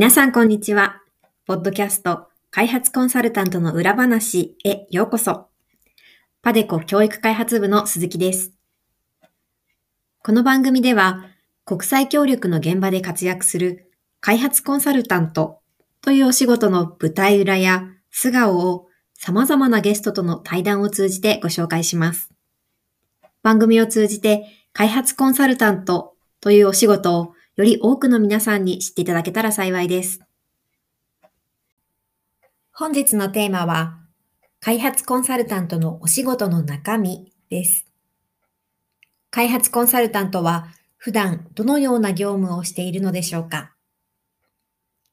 皆さんこんにちは。ポッドキャスト開発コンサルタントの裏話へようこそ。パデコ教育開発部の鈴木です。この番組では、国際協力の現場で活躍する開発コンサルタントというお仕事の舞台裏や素顔を様々なゲストとの対談を通じてご紹介します。番組を通じて開発コンサルタントというお仕事をより多くの皆さんに知っていただけたら幸いです。本日のテーマは、開発コンサルタントのお仕事の中身です。開発コンサルタントは普段どのような業務をしているのでしょうか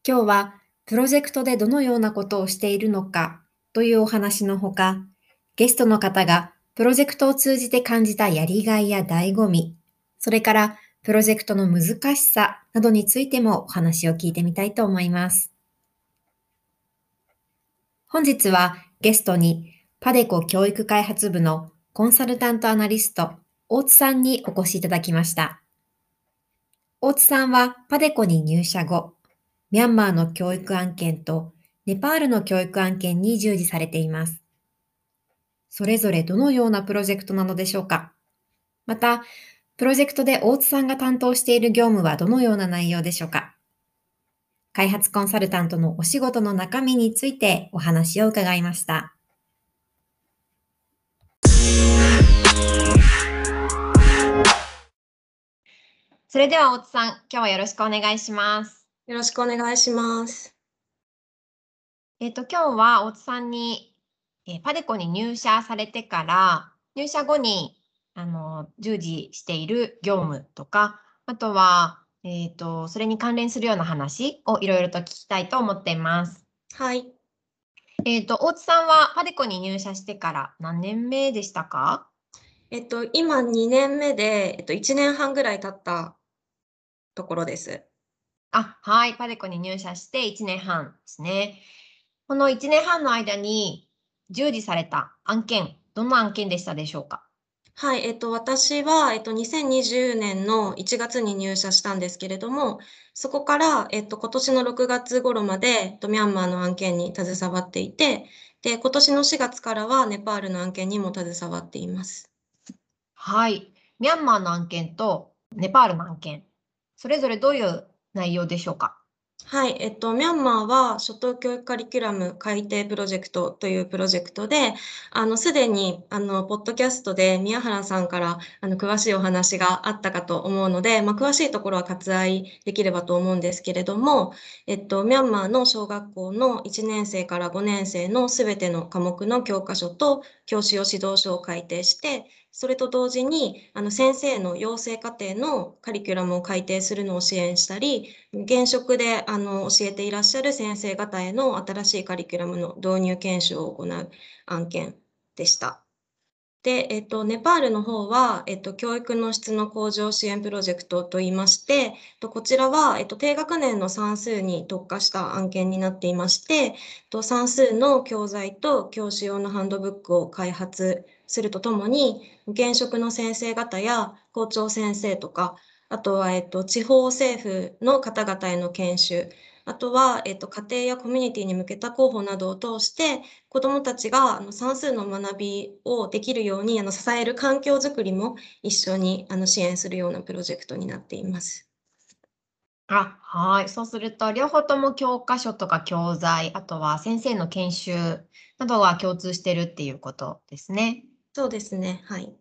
今日はプロジェクトでどのようなことをしているのかというお話のほか、ゲストの方がプロジェクトを通じて感じたやりがいや醍醐味、それからプロジェクトの難しさなどについてもお話を聞いてみたいと思います。本日はゲストにパデコ教育開発部のコンサルタントアナリスト、大津さんにお越しいただきました。大津さんはパデコに入社後、ミャンマーの教育案件とネパールの教育案件に従事されています。それぞれどのようなプロジェクトなのでしょうかまた、プロジェクトで大津さんが担当している業務はどのような内容でしょうか？開発コンサルタントのお仕事の中身についてお話を伺いました。それでは大津さん、今日はよろしくお願いします。よろしくお願いします。えっ、と、今日は大津さんに、えー、パデコに入社されてから、入社後にあの従事している業務とか、あとはえっ、ー、と、それに関連するような話をいろいろと聞きたいと思っています。はい。えっ、ー、と、大津さんはパデコに入社してから何年目でしたか？えっと、今2年目で、えっと、1年半ぐらい経ったところです。あ、はい。パデコに入社して1年半ですね。この1年半の間に従事された案件、どんな案件でしたでしょうか？はい、えっと、私は、えっと、2020年の1月に入社したんですけれども、そこから、えっと、今年の6月頃まで、えっと、ミャンマーの案件に携わっていて、で、今年の4月からはネパールの案件にも携わっています。はい。ミャンマーの案件とネパールの案件、それぞれどういう内容でしょうか？はい、えっと、ミャンマーは初等教育カリキュラム改定プロジェクトというプロジェクトで、あの、すでに、あの、ポッドキャストで宮原さんから、あの、詳しいお話があったかと思うので、まあ、詳しいところは割愛できればと思うんですけれども、えっと、ミャンマーの小学校の1年生から5年生のすべての科目の教科書と教師用指導書を改定して、それと同時に、あの先生の養成課程のカリキュラムを改定するのを支援したり、現職であの教えていらっしゃる先生方への新しいカリキュラムの導入研修を行う案件でした。で、えっと、ネパールの方は、えっと、教育の質の向上支援プロジェクトといいまして、こちらは、えっと、低学年の算数に特化した案件になっていまして、算数の教材と教師用のハンドブックを開発するとともに、現職の先生方や校長先生とか、あとは、えっと、地方政府の方々への研修、あとは、えっと、家庭やコミュニティに向けた広報などを通して、子どもたちがあの算数の学びをできるようにあの支える環境づくりも一緒にあの支援するようなプロジェクトになっています。あ、はい。そうすると、両方とも教科書とか教材、あとは先生の研修などは共通してるっていうことですね。そうですね。はい。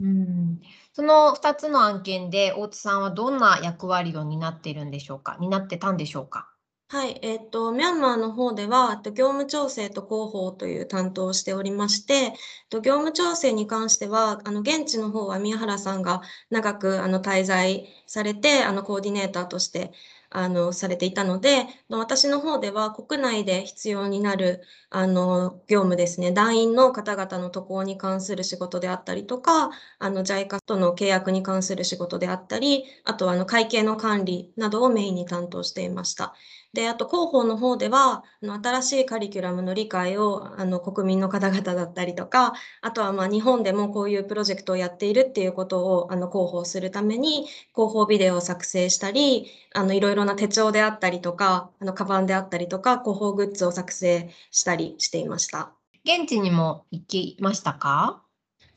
うん。その2つの案件で、大津さんはどんな役割を担っているんでしょうか？担ってたんでしょうか？はい、えっと、ミャンマーの方では、業務調整と広報という担当をしておりまして、業務調整に関しては、あの、現地の方は宮原さんが長くあの滞在されて、あの、コーディネーターとしてあの、されていたので、私の方では国内で必要になる、あの、業務ですね、団員の方々の渡航に関する仕事であったりとか、あの、JICA との契約に関する仕事であったり、あとは、あの、会計の管理などをメインに担当していました。で、あと広報の方では、あの、新しいカリキュラムの理解を、あの、国民の方々だったりとか、あとは、まあ、日本でもこういうプロジェクトをやっているっていうことを、あの、広報するために、広報ビデオを作成したり、あの、いろいろな手帳であったりとか、あの、カバンであったりとか、広報グッズを作成したりしていました。現地にも行きましたか？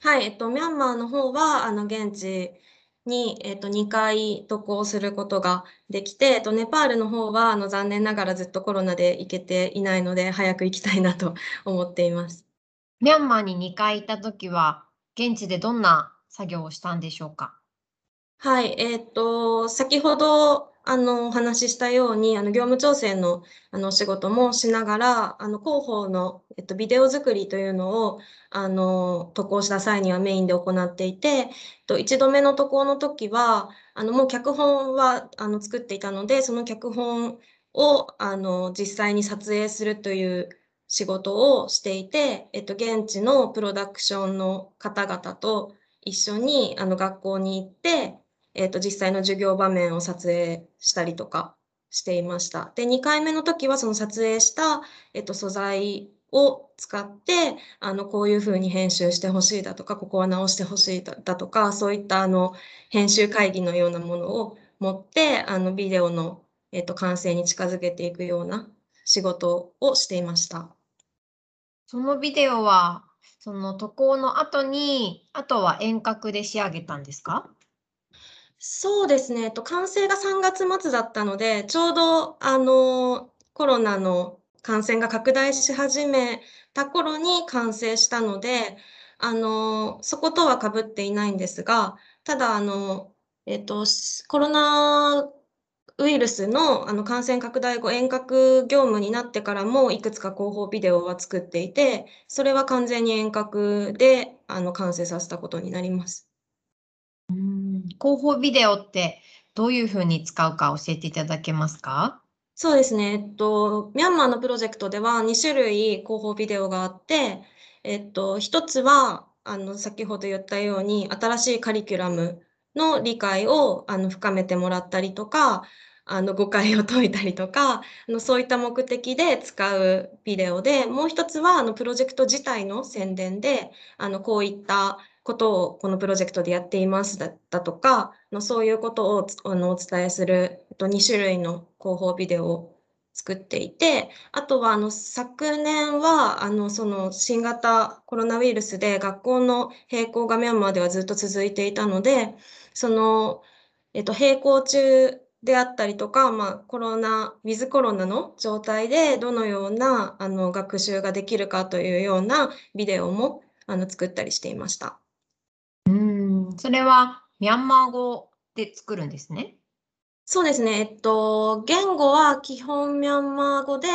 はい、えっと、ミャンマーの方は、あの、現地に、えっと、2回渡航することができて、えっと、ネパールの方は、あの、残念ながらずっとコロナで行けていないので、早く行きたいなと思っています。ミャンマーに2回行ったときは、現地でどんな作業をしたんでしょうか？はい、えっと、先ほど、あの、お話ししたように、あの、業務調整の、あの、仕事もしながら、あの、広報の、えっと、ビデオ作りというのを、あの、渡航した際にはメインで行っていて、と、1度目の渡航の時は、あの、もう脚本は、あの、作っていたので、その脚本を、あの、実際に撮影するという仕事をしていて、えっと、現地のプロダクションの方々と一緒に、あの、学校に行って、えっと、実際の授業場面を撮影したりとかしていました。で、2回目の時はその撮影した、えっと、素材を使って、あの、こういうふうに編集してほしいだとか、ここは直してほしいだとか、そういったあの、編集会議のようなものを持って、あの、ビデオの、えっと、完成に近づけていくような仕事をしていました。そのビデオは、その渡航の後に、あとは遠隔で仕上げたんですか？そうですね、えっと、完成が3月末だったので、ちょうど、あの、コロナの感染が拡大し始めた頃に完成したので、あの、そことはかぶっていないんですが、ただ、あの、えっと、コロナウイルスのあの感染拡大後、遠隔業務になってからも、いくつか広報ビデオは作っていて、それは完全に遠隔であの完成させたことになります。広報ビデオってどういうふうに使うか教えていただけますか？そうですね。えっと、ミャンマーのプロジェクトでは2種類広報ビデオがあって、えっと、一つは、あの、先ほど言ったように、新しいカリキュラムの理解をあの深めてもらったりとか、あの誤解を解いたりとか、あのそういった目的で使うビデオで、もう一つはあのプロジェクト自体の宣伝で、あのこういったことをこのプロジェクトでやっていますだったとか、のそういうことをあのお伝えする2種類の広報ビデオを作っていて、あとはあの昨年はあのその新型コロナウイルスで学校の並行がミャンマーではずっと続いていたので、その、えっと、並行中であったりとか、まあ、コロナ、ウィズコロナの状態でどのようなあの学習ができるかというようなビデオもあの作ったりしていました。それはミャンマー語で作るんですね？そうですね。えっと、言語は基本ミャンマー語で、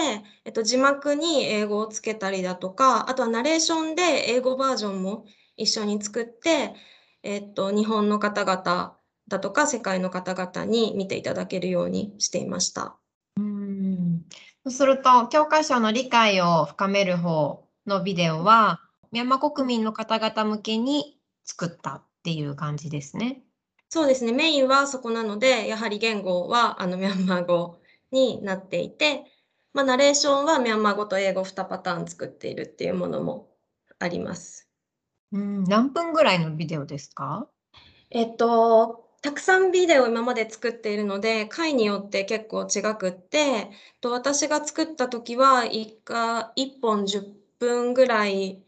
えっと、字幕に英語をつけたりだとか、あとはナレーションで英語バージョンも一緒に作って、えっと、日本の方々だとか世界の方々に見ていただけるようにしていました。うんそうすると、教科書の理解を深める方のビデオは、ミャンマー国民の方々向けに作ったっていう感じですね。そうですね。メインはそこなので、やはり言語はあのミャンマー語になっていて、まあ、ナレーションはミャンマー語と英語2パターン作っているっていうものもあります。うん、何分ぐらいのビデオですか？えっと、たくさんビデオを今まで作っているので、回によって結構違くって、と私が作った時は1か1本10分ぐらい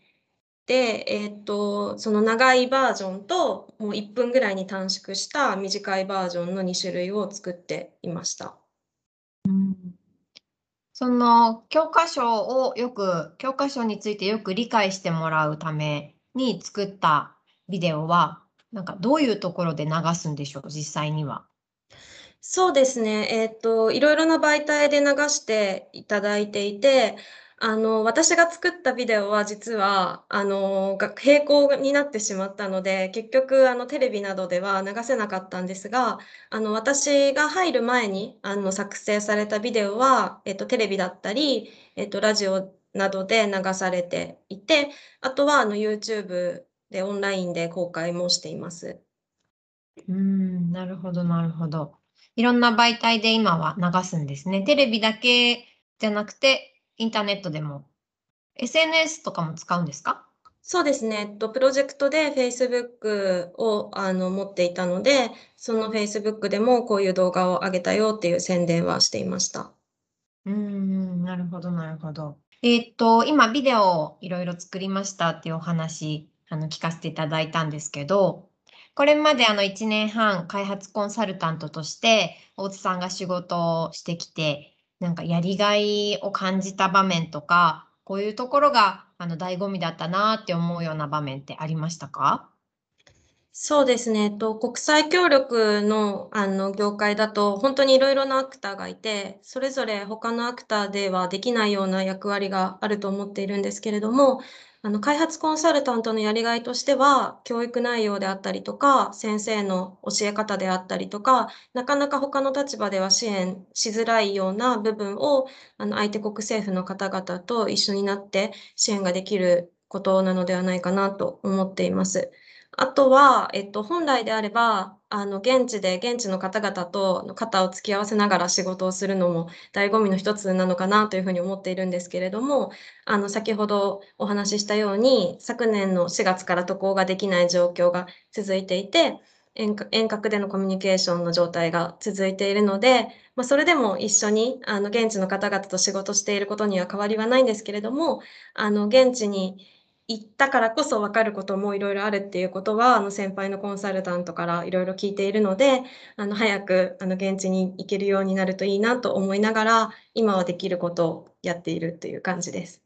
で、えっと、その長いバージョンと、もう1分ぐらいに短縮した短いバージョンの2種類を作っていました。うん、その教科書をよく、教科書についてよく理解してもらうために作ったビデオは、なんかどういうところで流すんでしょう、実際には。そうですね。えっと、いろいろな媒体で流していただいていて、あの、私が作ったビデオは実は、あの、並行になってしまったので、結局あの、テレビなどでは流せなかったんですが、あの、私が入る前に、あの、作成されたビデオは、えっと、テレビだったり、えっと、ラジオなどで流されていて、あとはあの、YouTube でオンラインで公開もしています。うん、なるほどなるほど。いろんな媒体で今は流すんですね。テレビだけじゃなくて、インターネットでも。SNS とかも使うんですか？そうですね。えっと、プロジェクトで Facebook を、あの、持っていたので、その Facebook でもこういう動画を上げたよっていう宣伝はしていました。うーん、なるほどなるほど。えっと、今ビデオをいろいろ作りましたっていうお話、あの、聞かせていただいたんですけど、これまであの1年半開発コンサルタントとして大津さんが仕事をしてきて、なんかやりがいを感じた場面とか、こういうところがあの醍醐味だったなって思うような場面ってありましたか？そうですね。えっと、国際協力の、あの、業界だと、本当にいろいろなアクターがいて、それぞれ他のアクターではできないような役割があると思っているんですけれども、あの、開発コンサルタントのやりがいとしては、教育内容であったりとか、先生の教え方であったりとか、なかなか他の立場では支援しづらいような部分を、あの、相手国政府の方々と一緒になって支援ができることなのではないかなと思っています。あとは、えっと、本来であれば、あの、現地で現地の方々と肩を突き合わせながら仕事をするのも醍醐味の一つなのかなというふうに思っているんですけれども、あの、先ほどお話ししたように、昨年の4月から渡航ができない状況が続いていて、遠隔でのコミュニケーションの状態が続いているので、まあ、それでも一緒に、あの、現地の方々と仕事していることには変わりはないんですけれども、あの、現地に行ったからこそ分かることもいろいろあるっていうことは、あの、先輩のコンサルタントからいろいろ聞いているので、あの、早く、あの、現地に行けるようになるといいなと思いながら、今はできることをやっているっていう感じです。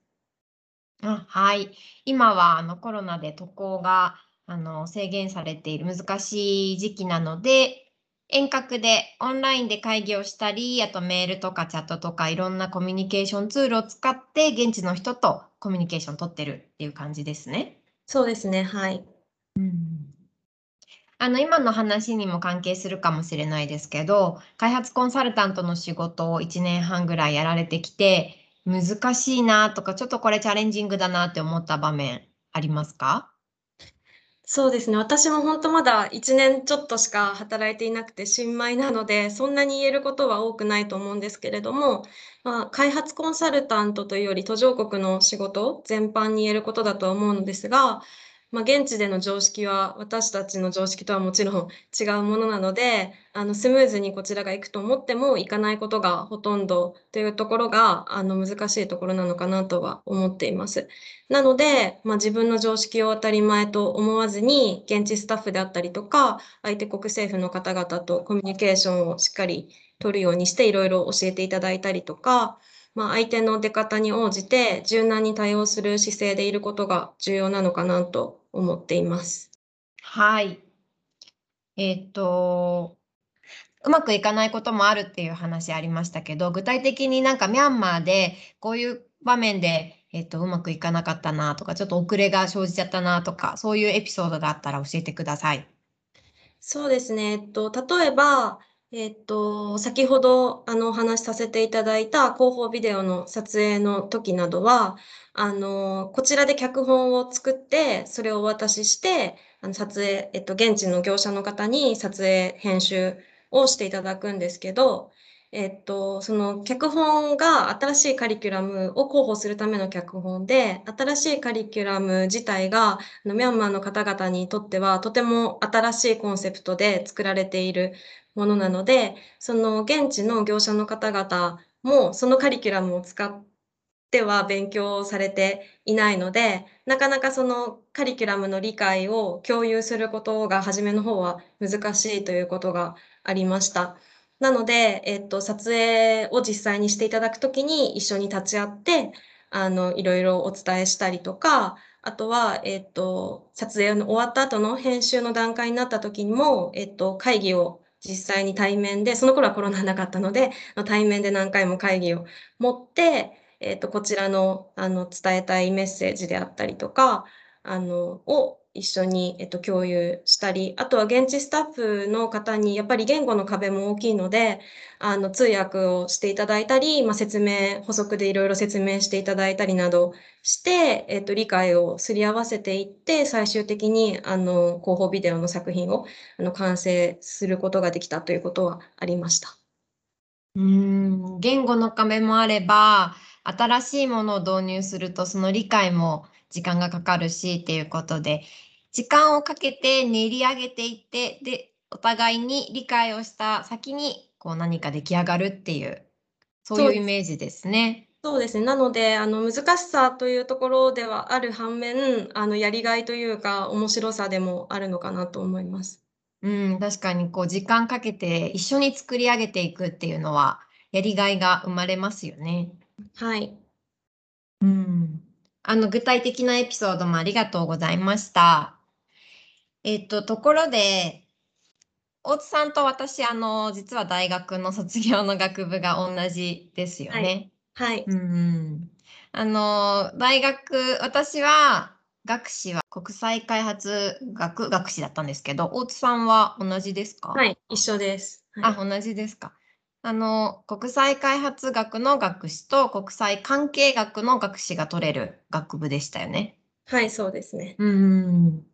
あ、はい。今はあのコロナで渡航があの制限されている難しい時期なので、遠隔でオンラインで会議をしたり、あとメールとかチャットとかいろんなコミュニケーションツールを使って現地の人とコミュニケーション取ってるっていう感じですね。そうですね、はい。うん。あの今の話にも関係するかもしれないですけど、開発コンサルタントの仕事を1年半ぐらいやられてきて、難しいなとか、ちょっとこれチャレンジングだなって思った場面ありますか？そうですね。私も本当まだ1年ちょっとしか働いていなくて新米なので、そんなに言えることは多くないと思うんですけれども、まあ、開発コンサルタントというより途上国の仕事全般に言えることだとは思うのですが、まあ、現地での常識は私たちの常識とはもちろん違うものなので、あのスムーズにこちらが行くと思っても行かないことがほとんどというところがあの難しいところなのかなとは思っています。なので、まあ、自分の常識を当たり前と思わずに現地スタッフであったりとか相手国政府の方々とコミュニケーションをしっかり取るようにしていろいろ教えていただいたりとか、まあ、相手の出方に応じて柔軟に対応する姿勢でいることが重要なのかなと思っています。はい。えっと、うまくいかないこともあるっていう話ありましたけど、具体的になんかミャンマーでこういう場面で、えっと、うまくいかなかったなとか、ちょっと遅れが生じちゃったなとか、そういうエピソードがあったら教えてください。そうですね。えっと、例えば、えっと、先ほど、あの、お話しさせていただいた広報ビデオの撮影の時などは、あの、こちらで脚本を作って、それをお渡しして、あの、撮影えっと、現地の業者の方に撮影、編集をしていただくんですけど、えっと、その脚本が新しいカリキュラムを広報するための脚本で、新しいカリキュラム自体が、あの、ミャンマーの方々にとっては、とても新しいコンセプトで作られているものなので、その現地の業者の方々もそのカリキュラムを使っては勉強されていないので、なかなかそのカリキュラムの理解を共有することが初めの方は難しいということがありました。なので、えっと、撮影を実際にしていただくときに一緒に立ち会って、あの、いろいろお伝えしたりとか、あとは、えっと、撮影の終わった後の編集の段階になった時にも、えっと、会議を実際に対面で、その頃はコロナなかったので、対面で何回も会議を持って、えっと、こちらの、あの、伝えたいメッセージであったりとか、あの、を一緒に、えっと、共有したり、あとは現地スタッフの方にやっぱり言語の壁も大きいので、あの、通訳をしていただいたり、まあ、説明、補足でいろいろ説明していただいたりなどして、えっと、理解をすり合わせていって、最終的に、あの、広報ビデオの作品を、あの、完成することができたということはありました。うん、言語の壁もあれば、新しいものを導入するとその理解も時間がかかるしっていうことで、時間をかけて練り上げていって、で、お互いに理解をした先にこう何か出来上がるっていう、そういうイメージですね。そうですね。なので、あの、難しさというところではある反面、あの、やりがいというか、面白さでもあるのかなと思います。うん、確かにこう時間かけて一緒に作り上げていくっていうのは、やりがいが生まれますよね。はい。うん。あの、具体的なエピソードもありがとうございました。えっと、ところで、大津さんと私、あの、実は大学の卒業の学部が同じですよね。はい。うん。あの、大学、私は学士は国際開発学学士だったんですけど、大津さんは同じですか？はい、一緒です。あ、同じですか。あの、国際開発学の学士と国際関係学の学士が取れる学部でしたよね。はい、そうですね。うん。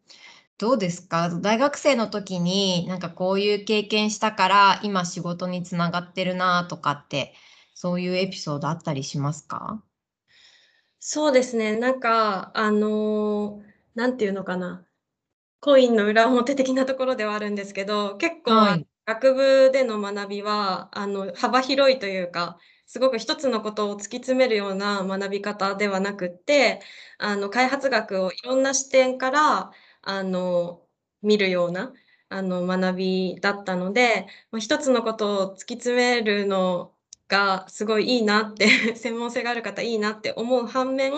どうですか？大学生の時になんかこういう経験したから今仕事につながってるなとかってそういうエピソードあったりしますか？そうですね。なんか、あの、なんていうのかな。コインの裏表的なところではあるんですけど、結構、はい、学部での学びは、あの、幅広いというか、すごく一つのことを突き詰めるような学び方ではなくって、あの、開発学をいろんな視点からあの、見るような、あの、学びだったので、一つのことを突き詰めるのがすごいいいなって 専門性がある方いいなって思う反面、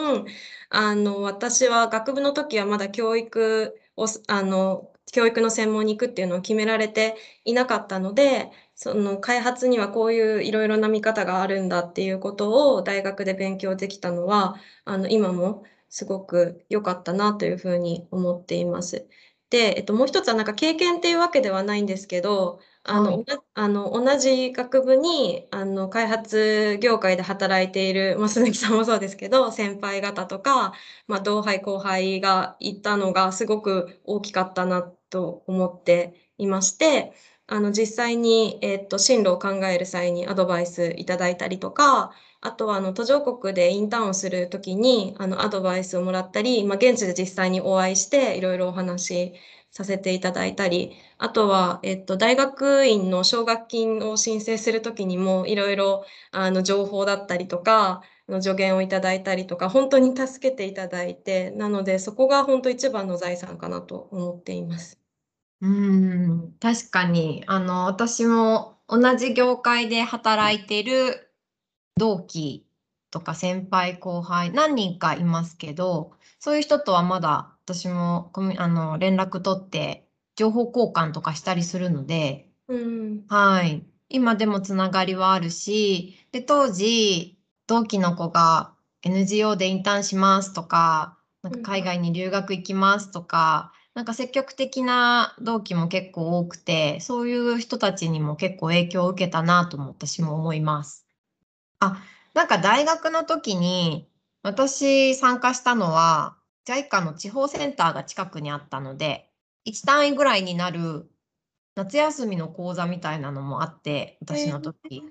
あの、私は学部の時はまだ教育をあの、教育の専門に行くっていうのを決められていなかったので、その開発にはこういういろいろな見方があるんだっていうことを大学で勉強できたのは、あの、今もすごく良かったなというふうに思っています。で、えっと、もう一つはなんか経験っていうわけではないんですけど、あの、はい、あの同じ学部にあの開発業界で働いている、まあ、鈴木さんもそうですけど、先輩方とか、まあ、同輩後輩がいたのがすごく大きかったなと思っていまして、あの実際に、えっと、進路を考える際にアドバイスいただいたりとか、あとはあの途上国でインターンをするときにあのアドバイスをもらったり、まあ、現地で実際にお会いしていろいろお話しさせていただいたり、あとは、えっと、大学院の奨学金を申請するときにもいろいろあの情報だったりとか、の助言をいただいたりとか、本当に助けていただいて、なのでそこが本当一番の財産かなと思っています。うん、確かに、あの、私も同じ業界で働いてる同期とか先輩後輩何人かいますけどそういう人とはまだ私もあの連絡取って情報交換とかしたりするので、うん、はい。今でもつながりはあるしで当時同期の子が NGO でインターンしますとかなんか海外に留学行きますとか、なんか積極的な同期も結構多くてそういう人たちにも結構影響を受けたなとも私も思います。あ、なんか大学の時に、私参加したのは、JICA の地方センターが近くにあったので、1単位ぐらいになる夏休みの講座みたいなのもあって、私の時。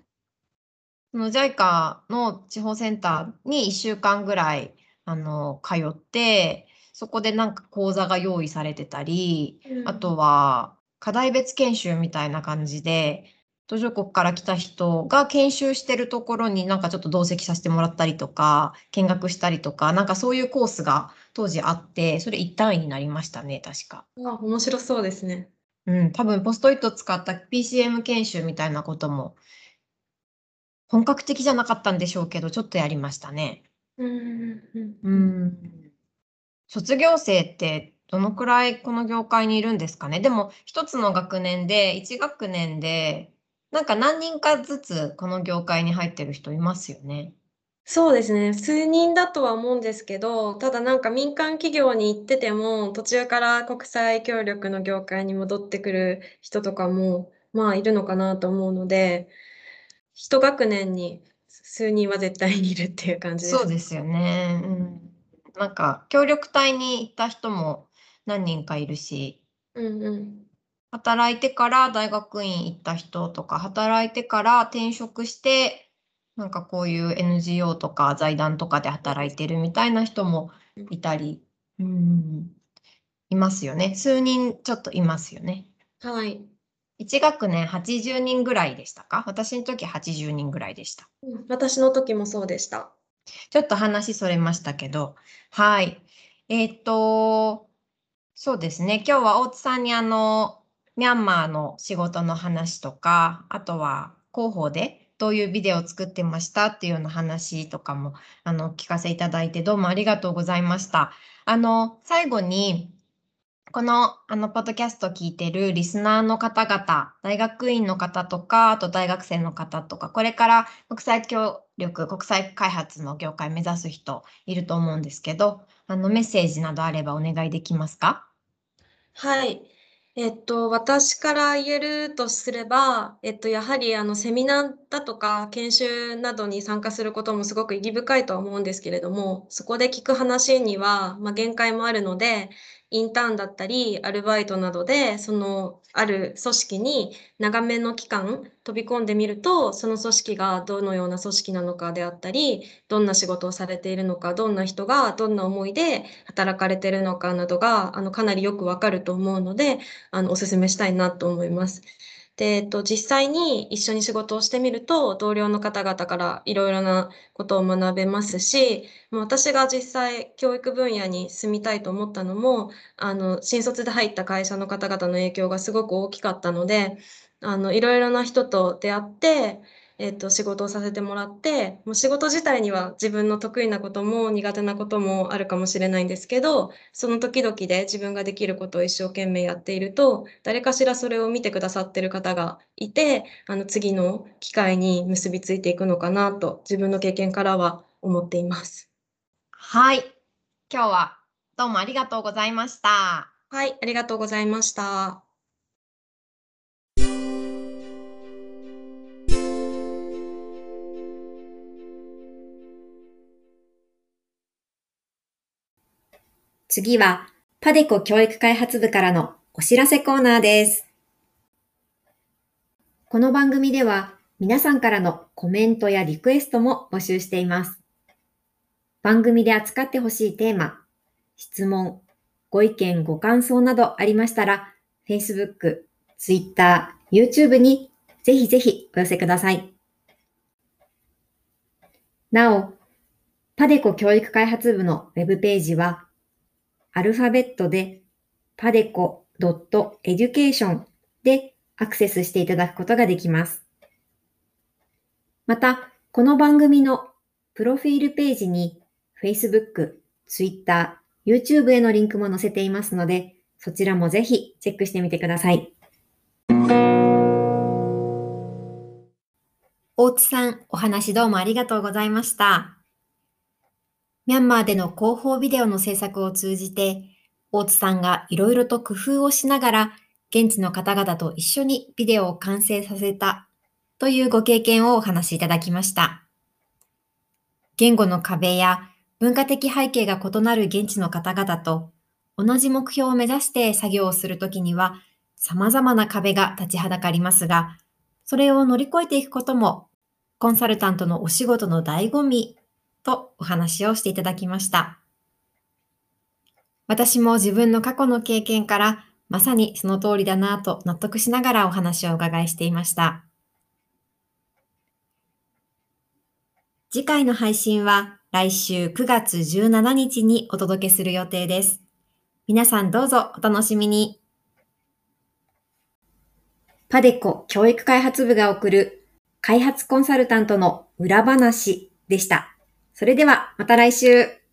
その JICA の地方センターに1週間ぐらいあの通って、そこでなんか講座が用意されてたり、あとは課題別研修みたいな感じで、途上国から来た人が研修してるところになんかちょっと同席させてもらったりとか、見学したりとか、なんかそういうコースが当時あって、それ一単位になりましたね、確か。あ、面白そうですね。うん、多分ポストイット使った PCM 研修みたいなことも、本格的じゃなかったんでしょうけど、ちょっとやりましたね。うん。うん。卒業生ってどのくらいこの業界にいるんですかね？でも、一つの学年で、1学年でなんか何人かずつこの業界に入ってる人いますよね。そうですね。数人だとは思うんですけど、ただなんか民間企業に行ってても、途中から国際協力の業界に戻ってくる人とかも、まあいるのかなと思うので、一学年に数人は絶対にいるっていう感じです。そうですよね。うん。なんか協力隊に行った人も何人かいるし、うんうん。働いてから大学院行った人とか、働いてから転職して、なんかこういう NGO とか財団とかで働いてるみたいな人もいたり、うん、いますよね。数人ちょっといますよね。はい。1学年80人ぐらいでしたか？私の時80人ぐらいでした。うん私の時もそうでした。ちょっと話それましたけど、はい。えーっと、そうですね。今日は大津さんにあの、ミャンマーの仕事の話とか、あとは広報でどういうビデオを作ってましたっていうような話とかもあの聞かせいただいてどうもありがとうございました。あの、最後に、このあのポッドキャストを聞いてるリスナーの方々、大学院の方とか、あと大学生の方とか、これから国際協力、国際開発の業界目指す人いると思うんですけど、あのメッセージなどあればお願いできますか？はい。えっと、私から言えるとすれば、えっと、やはりあのセミナーだとか研修などに参加することもすごく意義深いとは思うんですけれども、そこで聞く話には、まあ、限界もあるので、インターンだったり、アルバイトなどで、そのある組織に長めの期間飛び込んでみると、その組織がどのような組織なのかであったり、どんな仕事をされているのか、どんな人がどんな思いで働かれているのかなどが、あの、かなりよくわかると思うので、あの、お勧めしたいなと思います。で、えっと、実際に一緒に仕事をしてみると、同僚の方々からいろいろなことを学べますし、もう私が実際教育分野に住みたいと思ったのも、あの、新卒で入った会社の方々の影響がすごく大きかったので、あの、いろいろな人と出会って、えっと、仕事をさせてもらって、もう仕事自体には自分の得意なことも苦手なこともあるかもしれないんですけど、その時々で自分ができることを一生懸命やっていると、誰かしらそれを見てくださってる方がいて、あの次の機会に結びついていくのかなと、自分の経験からは思っています。はい。今日はどうもありがとうございました。はい、ありがとうございました。次は、パデコ教育開発部からのお知らせコーナーです。この番組では、皆さんからのコメントやリクエストも募集しています。番組で扱ってほしいテーマ、質問、ご意見、ご感想などありましたら、Facebook、Twitter、YouTube にぜひぜひお寄せください。なお、パデコ教育開発部のウェブページは、アルファベットで padeco.education でアクセスしていただくことができます。また、この番組のプロフィールページに Facebook、Twitter、YouTube へのリンクも載せていますので、そちらもぜひチェックしてみてください。大津さん、お話どうもありがとうございました。ミャンマーでの広報ビデオの制作を通じて、大津さんがいろいろと工夫をしながら、現地の方々と一緒にビデオを完成させたというご経験をお話しいただきました。言語の壁や文化的背景が異なる現地の方々と同じ目標を目指して作業をするときには様々な壁が立ちはだかりますが、それを乗り越えていくこともコンサルタントのお仕事の醍醐味とお話をしていただきました。私も自分の過去の経験からまさにその通りだなと納得しながらお話をお伺いしていました。次回の配信は来週9月17日にお届けする予定です。皆さんどうぞお楽しみに。パデコ教育開発部が送る開発コンサルタントの裏話でした。それではまた来週。